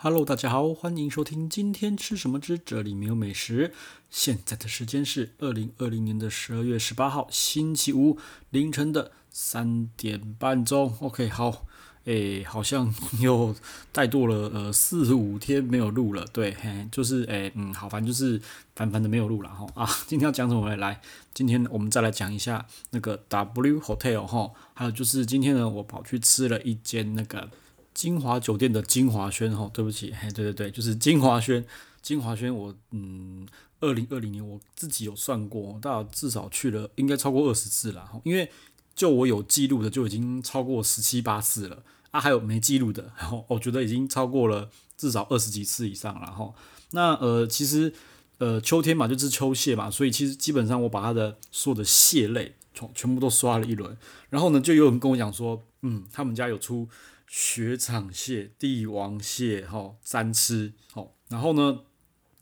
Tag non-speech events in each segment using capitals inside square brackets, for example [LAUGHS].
Hello，大家好，欢迎收听今天吃什么之这里没有美食。现在的时间是二零二零年的十二月十八号星期五凌晨的三点半钟。OK，好，诶，好像又怠惰了呃四五天没有录了，对，嘿，就是诶，嗯，好，反正就是烦烦的没有录了哈啊。今天要讲什么？来，今天我们再来讲一下那个 W Hotel 哈，还有就是今天呢，我跑去吃了一间那个。金华酒店的金华轩哈，对不起，嘿，对对对，就是金华轩，金华轩，我嗯，二零二零年我自己有算过，大概至少去了应该超过二十次了哈，因为就我有记录的就已经超过十七八次了啊，还有没记录的，[LAUGHS] 然后我觉得已经超过了至少二十几次以上了哈。那呃，其实呃秋天嘛，就是秋蟹嘛，所以其实基本上我把它的所有的蟹类全全部都刷了一轮，然后呢，就有人跟我讲说，嗯，他们家有出。雪场蟹、帝王蟹，哈，三吃，好，然后呢，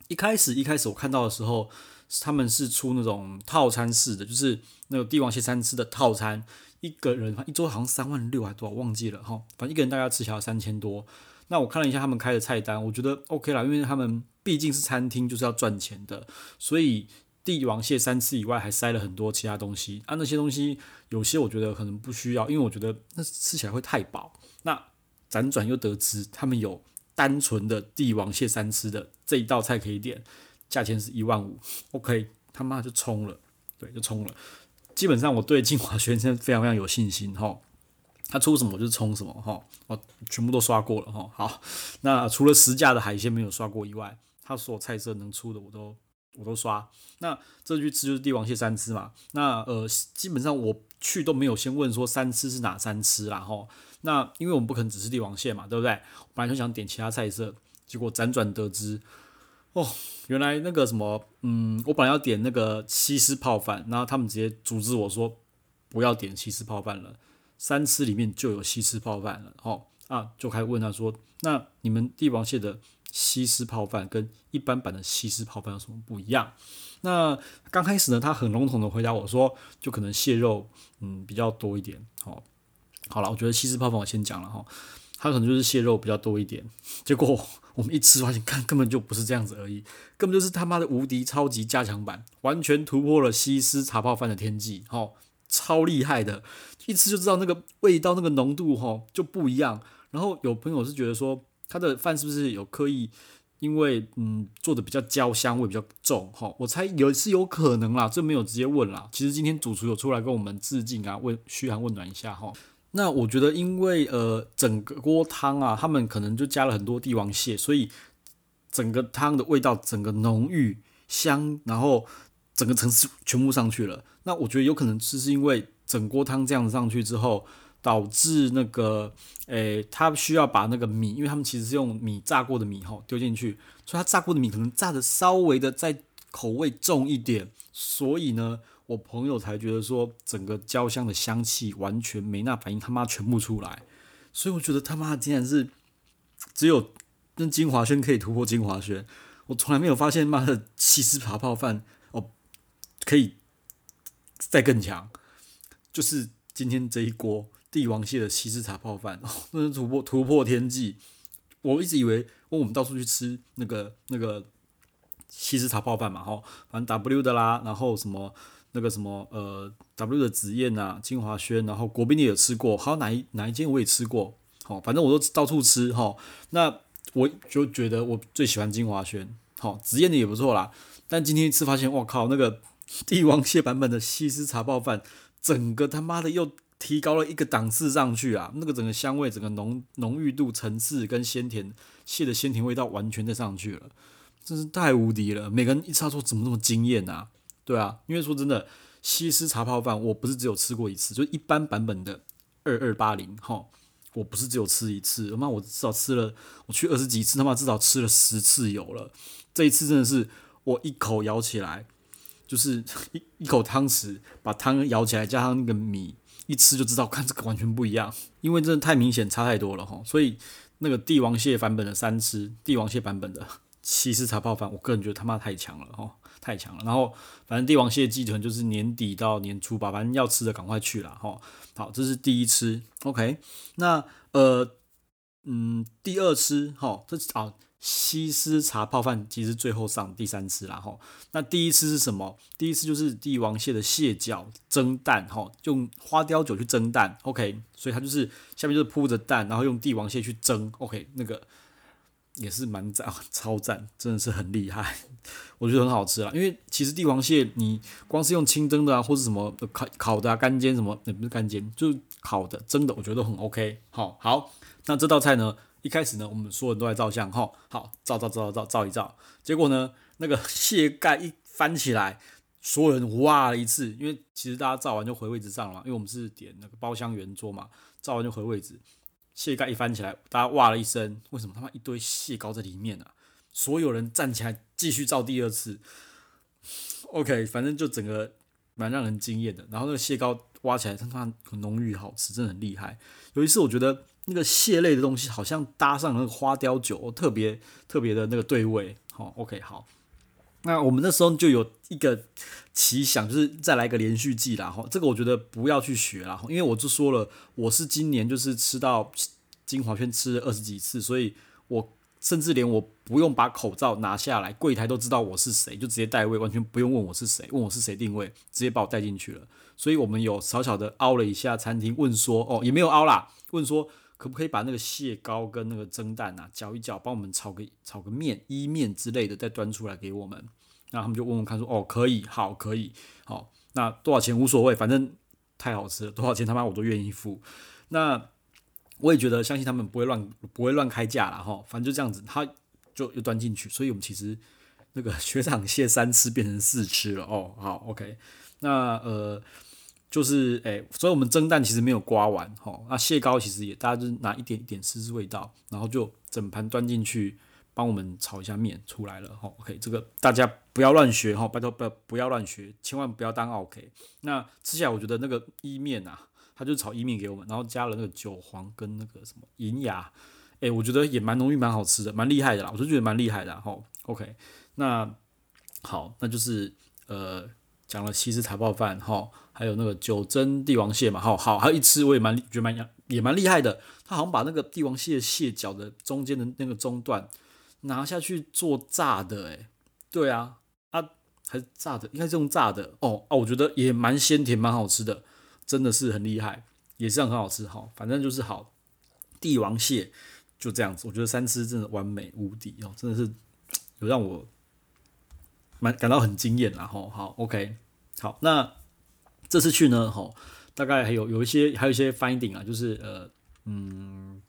一开始一开始我看到的时候，他们是出那种套餐式的，就是那个帝王蟹三吃的套餐，一个人一桌好像三万六还多少，忘记了哈，反正一个人大概吃起来三千多。那我看了一下他们开的菜单，我觉得 OK 啦，因为他们毕竟是餐厅，就是要赚钱的，所以。帝王蟹三吃以外，还塞了很多其他东西啊。那些东西有些我觉得可能不需要，因为我觉得那吃起来会太饱。那辗转又得知他们有单纯的帝王蟹三吃的这一道菜可以点，价钱是一万五。OK，他妈就冲了，对，就冲了。基本上我对金华轩现在非常非常有信心哈，他出什么我就冲什么哈，我全部都刷过了哈。好，那除了实价的海鲜没有刷过以外，他所有菜色能出的我都。我都刷，那这去吃就是帝王蟹三吃嘛。那呃，基本上我去都没有先问说三吃是哪三吃啦吼。那因为我们不可能只吃帝王蟹嘛，对不对？我本来就想点其他菜色，结果辗转得知，哦，原来那个什么，嗯，我本来要点那个西施泡饭，然后他们直接阻止我说不要点西施泡饭了，三吃里面就有西施泡饭了，吼啊，就开始问他说，那你们帝王蟹的。西施泡饭跟一般版的西施泡饭有什么不一样？那刚开始呢，他很笼统的回答我说，就可能蟹肉嗯比较多一点。好，好了，我觉得西施泡饭我先讲了哈，它可能就是蟹肉比较多一点。结果我们一吃发现，看根本就不是这样子而已，根本就是他妈的无敌超级加强版，完全突破了西施茶泡饭的天际，哈，超厉害的，一吃就知道那个味道那个浓度哈就不一样。然后有朋友是觉得说。他的饭是不是有刻意，因为嗯做的比较焦香味比较重哈？我猜有是有可能啦，这没有直接问啦。其实今天主厨有出来跟我们致敬啊，问嘘寒问暖一下哈。那我觉得因为呃整个锅汤啊，他们可能就加了很多帝王蟹，所以整个汤的味道整个浓郁香，然后整个层次全部上去了。那我觉得有可能是是因为整锅汤这样子上去之后。导致那个，诶、他需要把那个米，因为他们其实是用米炸过的米吼丢进去，所以他炸过的米可能炸的稍微的再口味重一点，所以呢，我朋友才觉得说整个焦香的香气完全没那反应，他妈全部出来，所以我觉得他妈竟然是只有那金华轩可以突破金华轩，我从来没有发现妈的西施茶泡饭哦可以再更强，就是今天这一锅。帝王蟹的西施茶泡饭，[LAUGHS] 哦，那是突破突破天际。我一直以为，问我们到处去吃那个那个西施茶泡饭嘛，哈，反正 W 的啦，然后什么那个什么呃 W 的紫燕呐，金华轩，然后国宾的也吃过，还有哪一哪一间我也吃过，好，反正我都到处吃哈。那我就觉得我最喜欢金华轩，好，紫燕的也不错啦。但今天一吃发现，我靠，那个帝王蟹版本的西施茶泡饭，整个他妈的又。提高了一个档次上去啊！那个整个香味、整个浓浓郁度、层次跟鲜甜蟹的鲜甜味道完全的上去了，真是太无敌了！每个人一吃说怎么那么惊艳啊？对啊，因为说真的，西施茶泡饭我不是只有吃过一次，就一般版本的二二八零哈，我不是只有吃一次，他妈我至少吃了，我去二十几次，他妈至少吃了十次有了。这一次真的是我一口咬起来，就是一一口汤匙把汤舀起来，加上那个米。一吃就知道，看这个完全不一样，因为真的太明显，差太多了哈。所以那个帝王蟹版本的三吃，帝王蟹版本的西施茶泡饭，我个人觉得他妈太强了哈，太强了。然后反正帝王蟹祭团就是年底到年初吧，反正要吃的赶快去了哈。好，这是第一吃，OK。那呃嗯，第二吃哈，这啊西施茶泡饭其实最后上第三次啦吼。那第一次是什么？第一次就是帝王蟹的蟹脚蒸蛋哈，用花雕酒去蒸蛋，OK，所以它就是下面就是铺着蛋，然后用帝王蟹去蒸，OK，那个。也是蛮赞，[LAUGHS] 超赞，真的是很厉害，[LAUGHS] 我觉得很好吃啊。因为其实帝王蟹，你光是用清蒸的啊，或是什么烤烤的啊，干煎什么，也不是干煎，就是烤的、蒸的，我觉得都很 OK。好，好，那这道菜呢，一开始呢，我们所有人都在照相，哈，好，照照照照照照一照，结果呢，那个蟹盖一翻起来，所有人哇了一次，因为其实大家照完就回位置上了，因为我们是点那个包厢圆桌嘛，照完就回位置。蟹盖一翻起来，大家哇了一声。为什么他妈一堆蟹膏在里面啊？所有人站起来继续照第二次。OK，反正就整个蛮让人惊艳的。然后那个蟹膏挖起来，它它很浓郁，好吃，真的很厉害。有一次我觉得那个蟹类的东西好像搭上那个花雕酒，特别特别的那个对味。好，OK，好。那我们那时候就有一个奇想，就是再来一个连续剧啦。哈，这个我觉得不要去学啦，因为我就说了，我是今年就是吃到晶华圈吃了二十几次，所以我甚至连我不用把口罩拿下来，柜台都知道我是谁，就直接带位，完全不用问我是谁，问我是谁定位，直接把我带进去了。所以我们有小小的凹了一下餐厅，问说哦，也没有凹啦，问说。可不可以把那个蟹膏跟那个蒸蛋啊搅一搅，帮我们炒个炒个面、意面之类的，再端出来给我们？那他们就问问看说，说哦，可以，好，可以，好，那多少钱无所谓，反正太好吃了，多少钱他妈我都愿意付。那我也觉得，相信他们不会乱不会乱开价了哈，反正就这样子，他就又端进去，所以我们其实那个 [LAUGHS] 学长蟹三吃变成四吃了哦，好，OK，那呃。就是诶、所以我们蒸蛋其实没有刮完哈，那蟹膏其实也大家就拿一点一点试试味道，然后就整盘端进去，帮我们炒一下面出来了哈。OK，这个大家不要乱学哈，拜托不要不要乱学，千万不要当 OK。那吃起来我觉得那个意面啊，他就炒意面给我们，然后加了那个韭黄跟那个什么银芽，诶，我觉得也蛮浓郁蛮好吃的，蛮厉害的啦，我就觉得蛮厉害的哈。OK，那好，那就是呃。讲了西施茶泡饭，哈，还有那个九蒸帝王蟹嘛，好好，还有一吃我也蛮觉得蛮也蛮厉害的，他好像把那个帝王蟹蟹脚的中间的那个中段拿下去做炸的，诶，对啊，啊还是炸的，应该是用炸的哦，哦，我觉得也蛮鲜甜，蛮好吃的，真的是很厉害，也是很好吃，哈，反正就是好，帝王蟹就这样子，我觉得三吃真的完美无敌哦，真的是有让我。蛮感到很惊艳啦，吼，好，OK，好，那这次去呢，吼，大概还有有一些，还有一些 finding 啊，就是呃，嗯，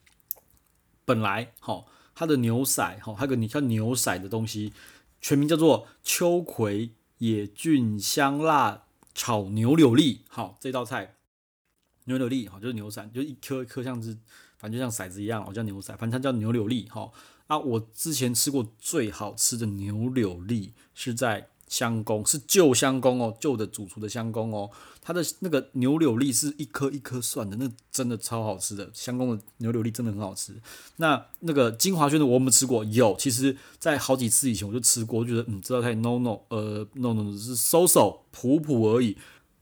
本来，吼，它的牛仔，吼，还有个你叫牛仔的东西，全名叫做秋葵野菌香辣炒牛柳粒，好，这道菜牛柳粒，好，就是牛仔，就一颗一颗像是，反正就像骰子一样，我叫牛仔，反正它叫牛柳粒，好。啊，我之前吃过最好吃的牛柳粒是在香宫，是旧香宫哦，旧的主厨的香宫哦，它的那个牛柳粒是一颗一颗算的，那真的超好吃的，香宫的牛柳粒真的很好吃。那那个金华轩的我有没有吃过？有，其实在好几次以前我就吃过，我觉得嗯，这道菜 no no，呃 no no, no 是 so so 普普而已。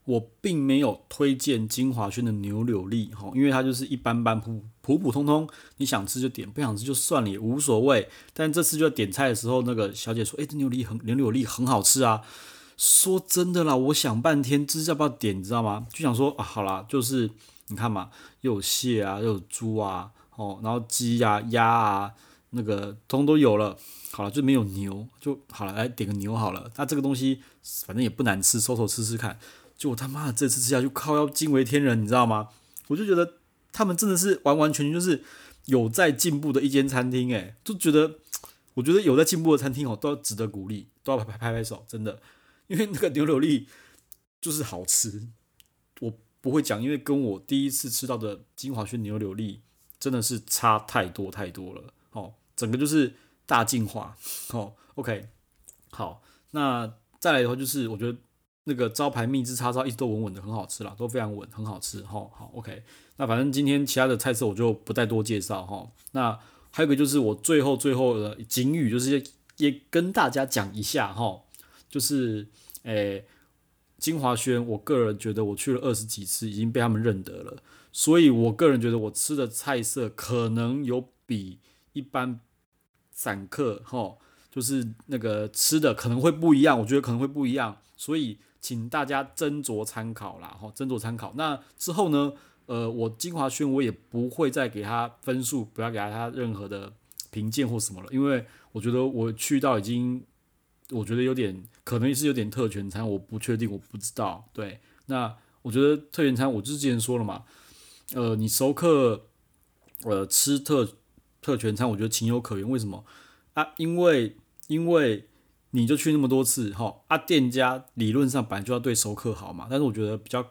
我并没有推荐金华轩的牛柳粒，哈，因为它就是一般般普普普通通，你想吃就点，不想吃就算了，也无所谓。但这次就要点菜的时候，那个小姐说：“诶，这牛柳很牛柳粒很好吃啊。”说真的啦，我想半天，这是要不要点，你知道吗？就想说啊，好啦，就是你看嘛，又有蟹啊，又有猪啊，哦，然后鸡呀、啊、鸭啊，那个通都有了，好了，就没有牛，就好了，来点个牛好了。那这个东西反正也不难吃，收手吃吃看。就我他妈的这次吃下去，靠要惊为天人，你知道吗？我就觉得他们真的是完完全全就是有在进步的一间餐厅，诶，就觉得我觉得有在进步的餐厅哦，都要值得鼓励，都要拍拍拍手，真的，因为那个牛柳粒就是好吃，我不会讲，因为跟我第一次吃到的金华轩牛柳粒真的是差太多太多了，哦，整个就是大进化，哦，OK，好，那再来的话就是我觉得。那个招牌蜜汁叉烧一直都稳稳的，很好吃啦，都非常稳，很好吃哈。好，OK。那反正今天其他的菜色我就不再多介绍哈。那还有一个就是我最后最后的警语，就是也跟大家讲一下哈，就是诶，金华轩，我个人觉得我去了二十几次，已经被他们认得了，所以我个人觉得我吃的菜色可能有比一般散客齁，就是那个吃的可能会不一样，我觉得可能会不一样，所以请大家斟酌参考啦，齁，斟酌参考。那之后呢，呃，我金华轩我也不会再给他分数，不要给他任何的评鉴或什么了，因为我觉得我去到已经，我觉得有点可能是有点特权餐，我不确定，我不知道。对，那我觉得特权餐，我之前说了嘛，呃，你熟客，呃，吃特特权餐，我觉得情有可原。为什么啊？因为因为你就去那么多次，哈啊，店家理论上本来就要对熟客好嘛。但是我觉得比较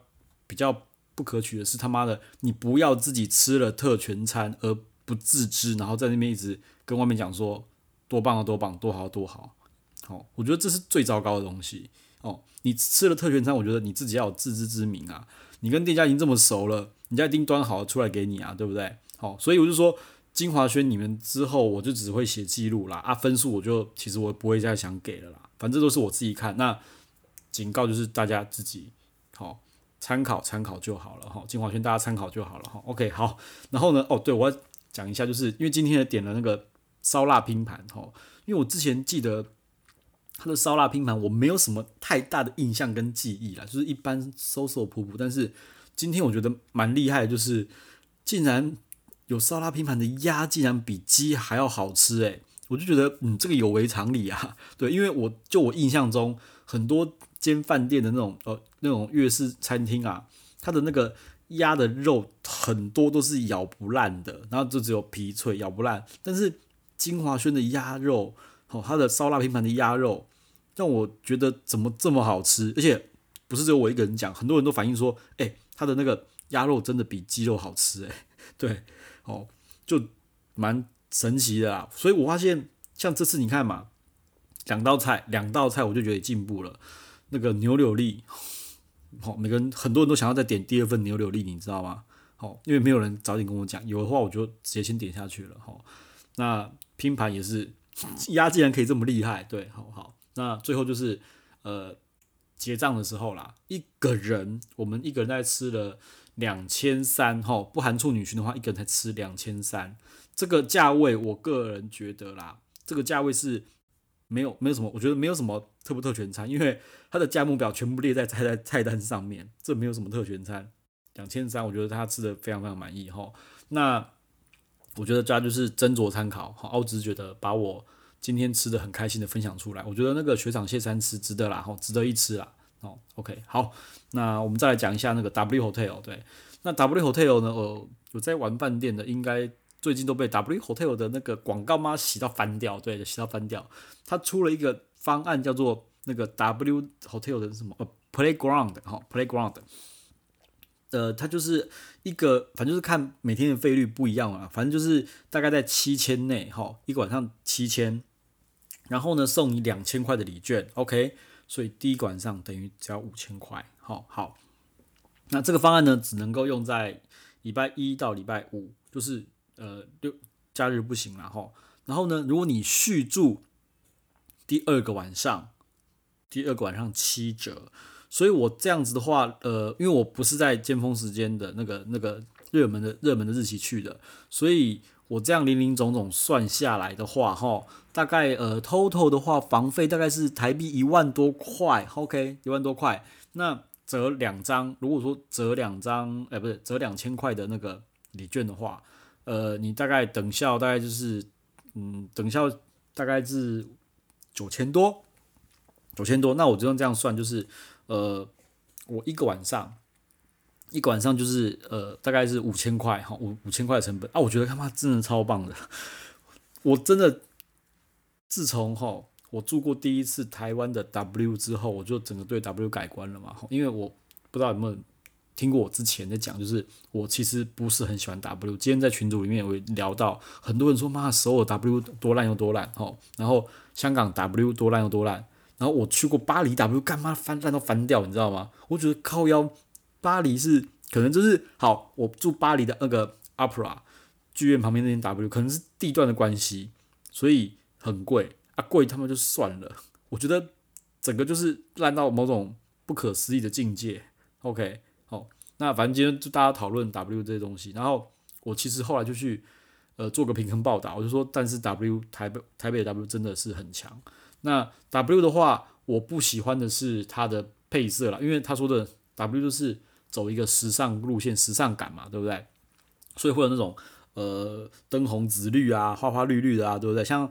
比较不可取的是他妈的，你不要自己吃了特权餐而不自知，然后在那边一直跟外面讲说多棒啊多棒多好多好，好，我觉得这是最糟糕的东西哦。你吃了特权餐，我觉得你自己要有自知之明啊。你跟店家已经这么熟了，人家一定端好了出来给你啊，对不对？好，所以我就说。晶华轩，你们之后我就只会写记录啦，啊，分数我就其实我不会再想给了啦，反正都是我自己看。那警告就是大家自己好参考参考就好了哈，晶华轩大家参考就好了哈。OK，好，然后呢，哦，对，我要讲一下，就是因为今天点了那个烧腊拼盘哈，因为我之前记得他的烧腊拼盘我没有什么太大的印象跟记忆啦，就是一般收收普普，但是今天我觉得蛮厉害的，就是竟然。有烧腊拼盘的鸭竟然比鸡还要好吃诶，我就觉得嗯，这个有违常理啊。[LAUGHS] 对，因为我就我印象中很多间饭店的那种呃那种粤式餐厅啊，它的那个鸭的肉很多都是咬不烂的，然后就只有皮脆咬不烂。但是金华轩的鸭肉哦，它的烧腊拼盘的鸭肉让我觉得怎么这么好吃，而且不是只有我一个人讲，很多人都反映说，诶，它的那个鸭肉真的比鸡肉好吃诶，[LAUGHS] 对。哦，就蛮神奇的啦，所以我发现像这次你看嘛，两道菜，两道菜我就觉得进步了。那个牛柳粒，好，每个人很多人都想要再点第二份牛柳粒，你知道吗？好，因为没有人早点跟我讲，有的话我就直接先点下去了。好，那拼盘也是，[LAUGHS] 鸭竟然可以这么厉害，对，好好。那最后就是呃结账的时候啦，一个人我们一个人在吃了。两千三哈，不含处女裙的话，一个人才吃两千三，这个价位，我个人觉得啦，这个价位是没有没有什么，我觉得没有什么特不特权餐，因为它的价目表全部列在菜在菜单上面，这没有什么特权餐，两千三，我觉得他吃的非常非常满意哈。那我觉得大家就是斟酌参考，好，我只是觉得把我今天吃的很开心的分享出来，我觉得那个雪场蟹三吃值得啦，哈，值得一吃啦。哦，OK，好，那我们再来讲一下那个 W Hotel，对，那 W Hotel 呢，呃，有在玩饭店的，应该最近都被 W Hotel 的那个广告吗洗到翻掉，对，洗到翻掉。他出了一个方案，叫做那个 W Hotel 的什么呃 Playground，哈，Playground，呃，它就是一个，反正就是看每天的费率不一样啊，反正就是大概在七千内，哈，一个晚上七千，然后呢，送你两千块的礼券，OK。所以第一个晚上等于只要五千块，好好。那这个方案呢，只能够用在礼拜一到礼拜五，就是呃六假日不行了哈。然后呢，如果你续住第二个晚上，第二个晚上七折。所以我这样子的话，呃，因为我不是在尖峰时间的那个那个热门的热门的日期去的，所以。我这样林林总总算下来的话，哈，大概呃，total 的话，房费大概是台币一万多块，OK，一万多块。那折两张，如果说折两张，哎，不是折两千块的那个礼券的话，呃，你大概等效大概就是，嗯，等效大概是九千多，九千多。那我就用这样算，就是呃，我一个晚上。一晚上就是呃，大概是五千块哈，五五千块的成本。啊，我觉得他妈真的超棒的，[LAUGHS] 我真的自从哈我住过第一次台湾的 W 之后，我就整个对 W 改观了嘛，因为我不知道有没有听过我之前在讲，就是我其实不是很喜欢 W，今天在群组里面我聊到很多人说妈首尔 W 多烂有多烂哈，然后香港 W 多烂有多烂，然后我去过巴黎 W 干嘛翻烂都翻掉，你知道吗？我觉得靠腰。巴黎是可能就是好，我住巴黎的那个 Opera 剧院旁边那间 W，可能是地段的关系，所以很贵啊，贵他们就算了。我觉得整个就是烂到某种不可思议的境界。OK，好，那反正今天就大家讨论 W 这些东西，然后我其实后来就去呃做个平衡报道，我就说，但是 W 台北台北的 W 真的是很强。那 W 的话，我不喜欢的是它的配色啦，因为他说的 W 就是走一个时尚路线，时尚感嘛，对不对？所以会有那种呃灯红紫绿啊，花花绿绿的啊，对不对？像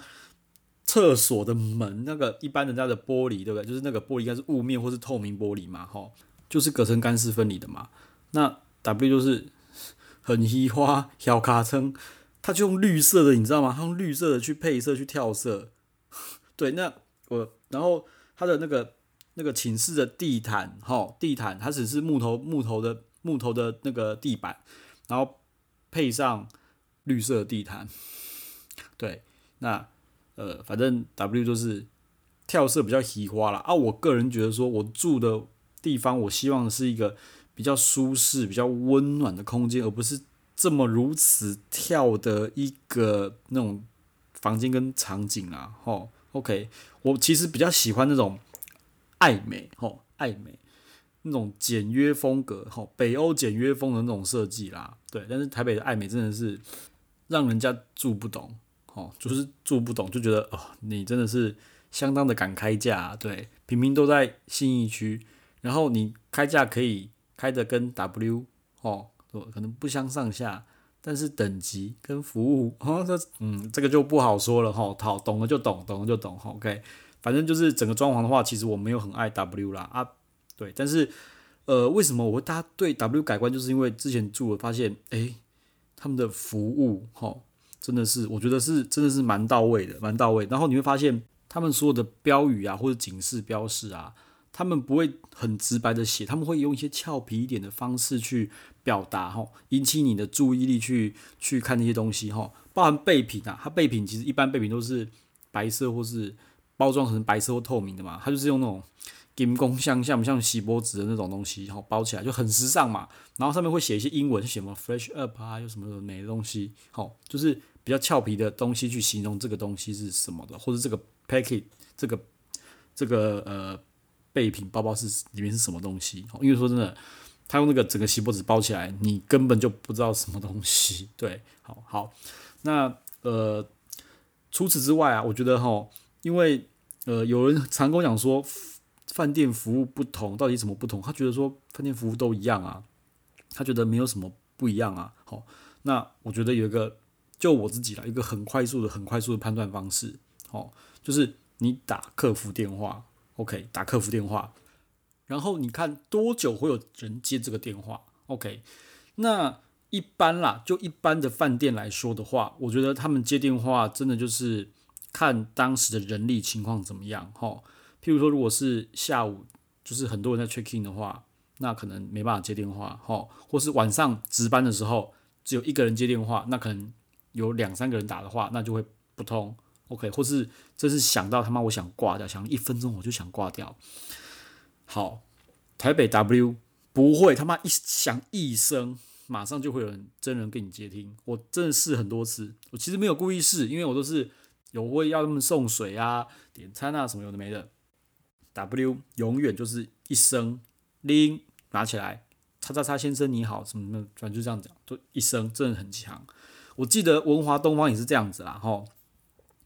厕所的门那个一般人家的玻璃，对不对？就是那个玻璃应该是雾面或是透明玻璃嘛，吼，就是隔层干湿分离的嘛。那 W 就是很稀花小卡称，他就用绿色的，你知道吗？他用绿色的去配色去跳色，[LAUGHS] 对，那我然后他的那个那个寝室的地毯，吼，地毯它只是木头木头的木头的那个地板，然后配上绿色地毯，对，那。呃，反正 W 就是跳色比较喜花啦。啊。我个人觉得说，我住的地方，我希望是一个比较舒适、比较温暖的空间，而不是这么如此跳的一个那种房间跟场景啊。吼，OK，我其实比较喜欢那种爱美，吼，爱美那种简约风格，吼，北欧简约风的那种设计啦。对，但是台北的爱美真的是让人家住不懂。哦，就是住不懂，就觉得哦，你真的是相当的敢开价，对，平平都在信义区，然后你开价可以开的跟 W 哦，可能不相上下，但是等级跟服务，哦，这嗯，这个就不好说了哈，好，懂了就懂，懂了就懂，OK，反正就是整个装潢的话，其实我没有很爱 W 啦啊，对，但是呃，为什么我会大家对 W 改观，就是因为之前住了发现，诶，他们的服务，哈。真的是，我觉得是真的是蛮到位的，蛮到位。然后你会发现，他们所有的标语啊，或者警示标示啊，他们不会很直白的写，他们会用一些俏皮一点的方式去表达，吼，引起你的注意力去去看那些东西，吼，包含备品啊，它备品其实一般备品都是白色或是包装成白色或透明的嘛，它就是用那种。金光像像不像锡箔纸的那种东西，然后包起来就很时尚嘛。然后上面会写一些英文，写什么 fresh up 啊，有什么美的东西，好，就是比较俏皮的东西去形容这个东西是什么的，或者这个 packet 这个这个呃备品包包是里面是什么东西。因为说真的，他用那个整个锡箔纸包起来，你根本就不知道什么东西。对，好好，那呃除此之外啊，我觉得哈，因为呃有人常跟我讲说。饭店服务不同，到底怎么不同？他觉得说饭店服务都一样啊，他觉得没有什么不一样啊。好，那我觉得有一个，就我自己啦，一个很快速的、很快速的判断方式，好，就是你打客服电话，OK，打客服电话，然后你看多久会有人接这个电话，OK。那一般啦，就一般的饭店来说的话，我觉得他们接电话真的就是看当时的人力情况怎么样，哈。譬如说，如果是下午，就是很多人在 check in 的话，那可能没办法接电话，哈，或是晚上值班的时候，只有一个人接电话，那可能有两三个人打的话，那就会不通，OK，或是这是想到他妈我想挂掉，想一分钟我就想挂掉。好，台北 W 不会他妈一响一声，马上就会有人真人给你接听，我真的试很多次，我其实没有故意试，因为我都是有会要他们送水啊、点餐啊什么有的没的。W 永远就是一声拎，拿起来，叉叉叉先生你好，什么什么，反正就这样讲，就一声，真的很强。我记得文华东方也是这样子啦，吼。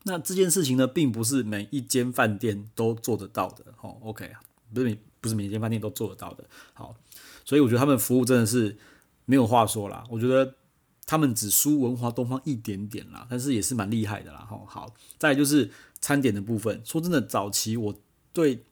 那这件事情呢，并不是每一间饭店都做得到的，吼。OK，啊不是每不是每一间饭店都做得到的，好。所以我觉得他们服务真的是没有话说啦。我觉得他们只输文华东方一点点啦，但是也是蛮厉害的啦，吼。好，再就是餐点的部分，说真的，早期我对。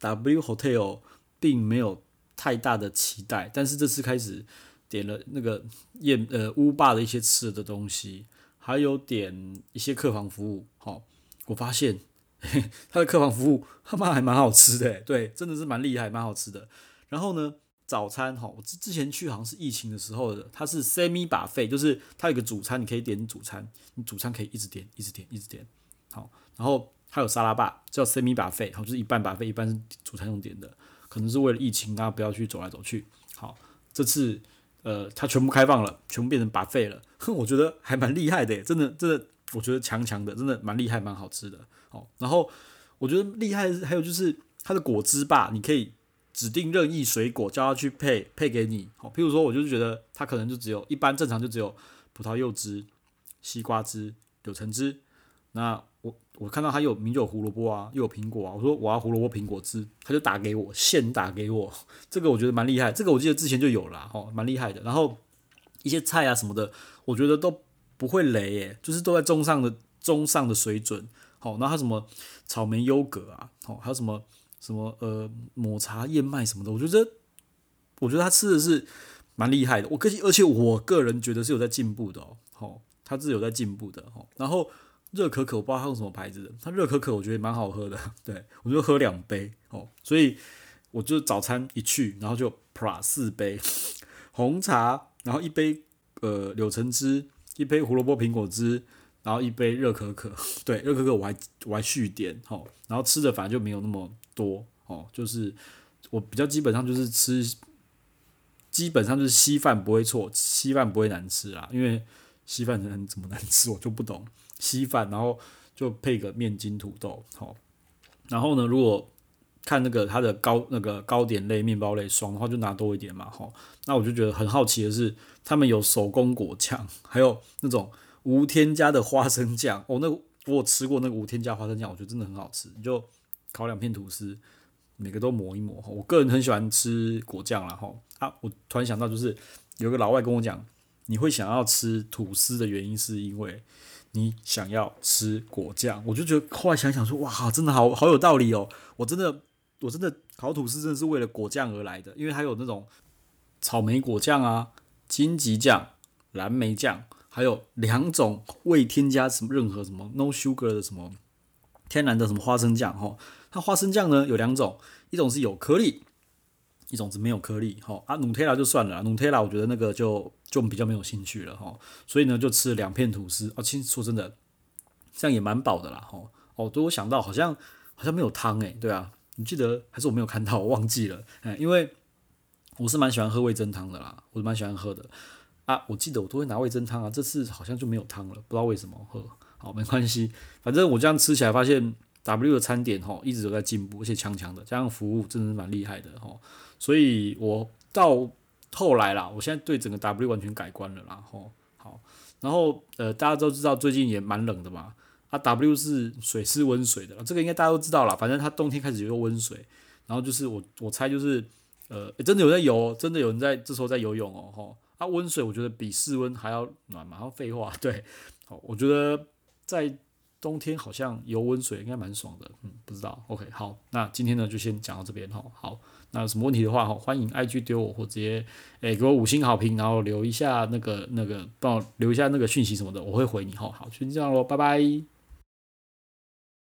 W Hotel 并没有太大的期待，但是这次开始点了那个宴呃乌霸的一些吃的东西，还有点一些客房服务，好，我发现 [LAUGHS] 他的客房服务他妈还蛮好吃的，对，真的是蛮厉害，蛮好吃的。然后呢，早餐哈，我之之前去好像是疫情的时候的，它是 semi 把费就是它有个主餐，你可以点主餐，你主餐可以一直点，一直点，一直点，好，然后。还有沙拉吧，叫 semi 把费好，就是一半把费一半是主餐用点的，可能是为了疫情，大家不要去走来走去。好，这次呃，它全部开放了，全部变成把费了，哼，[LAUGHS] 我觉得还蛮厉害的，真的，真的，我觉得强强的，真的蛮厉害，蛮好吃的。好，然后我觉得厉害的还有就是它的果汁吧，你可以指定任意水果叫他去配配给你。好，譬如说，我就是觉得它可能就只有一般正常就只有葡萄柚汁。西瓜汁、柳橙汁。那我我看到他有明酒胡萝卜啊，又有苹果啊，我说我要胡萝卜苹果汁，他就打给我，现打给我，这个我觉得蛮厉害，这个我记得之前就有了，哦，蛮厉害的。然后一些菜啊什么的，我觉得都不会雷耶，就是都在中上的中上的水准。好，那他什么草莓优格啊，好，还有什么什么呃抹茶燕麦什么的，我觉得我觉得他吃的是蛮厉害的，我个而且我个人觉得是有在进步的哦，好，他是有在进步的，好，然后热可可我不知道他用什么牌子的，他热可可我觉得蛮好喝的，[LAUGHS] 对，我就喝两杯，哦，所以我就早餐一去，然后就 plus 四杯。红茶，然后一杯呃柳橙汁，一杯胡萝卜苹果汁。然后一杯热可可，[LAUGHS] 对，热可可我还我还续点，吼，然后吃的反正就没有那么多，哦，就是我比较基本上就是吃，基本上就是稀饭不会错，稀饭不会难吃啊，因为稀饭能怎么难吃我就不懂，稀饭然后就配个面筋土豆，好，然后呢，如果看那个它的糕那个糕点类面包类爽的话，就拿多一点嘛，吼，那我就觉得很好奇的是，他们有手工果酱，还有那种。无添加的花生酱哦，那我吃过那个无添加花生酱，我觉得真的很好吃。你就烤两片吐司，每个都抹一抹。我个人很喜欢吃果酱啦。哈啊！我突然想到，就是有个老外跟我讲，你会想要吃吐司的原因是因为你想要吃果酱。我就觉得后来想想说，哇，真的好好有道理哦。我真的我真的烤吐司真的是为了果酱而来的，因为它有那种草莓果酱啊、金桔酱、蓝莓酱。还有两种未添加什么任何什么 no sugar 的什么天然的什么花生酱哈，它花生酱呢有两种，一种是有颗粒，一种是没有颗粒哈。啊，努特拉就算了，努特拉我觉得那个就就比较没有兴趣了哈。所以呢，就吃了两片吐司。哦，其实说真的，这样也蛮饱的啦哈。哦，对我想到好像好像没有汤诶，对啊，你记得还是我没有看到，我忘记了。哎，因为我是蛮喜欢喝味噌汤的啦，我是蛮喜欢喝的。啊，我记得我都会拿味噌汤啊，这次好像就没有汤了，不知道为什么。呵，好，没关系，反正我这样吃起来发现 W 的餐点吼一直都在进步，而且强强的，加上服务真的是蛮厉害的吼，所以我到后来啦，我现在对整个 W 完全改观了啦吼。好，然后呃大家都知道最近也蛮冷的嘛，啊 W 是水是温水的，这个应该大家都知道啦，反正它冬天开始就温水，然后就是我我猜就是呃真的有在游，真的有人在这时候在游泳哦吼。啊，温水我觉得比室温还要暖嘛，然后废话，[LAUGHS] 对，好，我觉得在冬天好像游温水应该蛮爽的，嗯，不知道，OK，好，那今天呢就先讲到这边哈，好，那有什么问题的话哈，欢迎 IG 丢我或直接诶给我五星好评，然后留一下那个那个帮我留一下那个讯息什么的，我会回你哈，好，就这样喽，拜拜。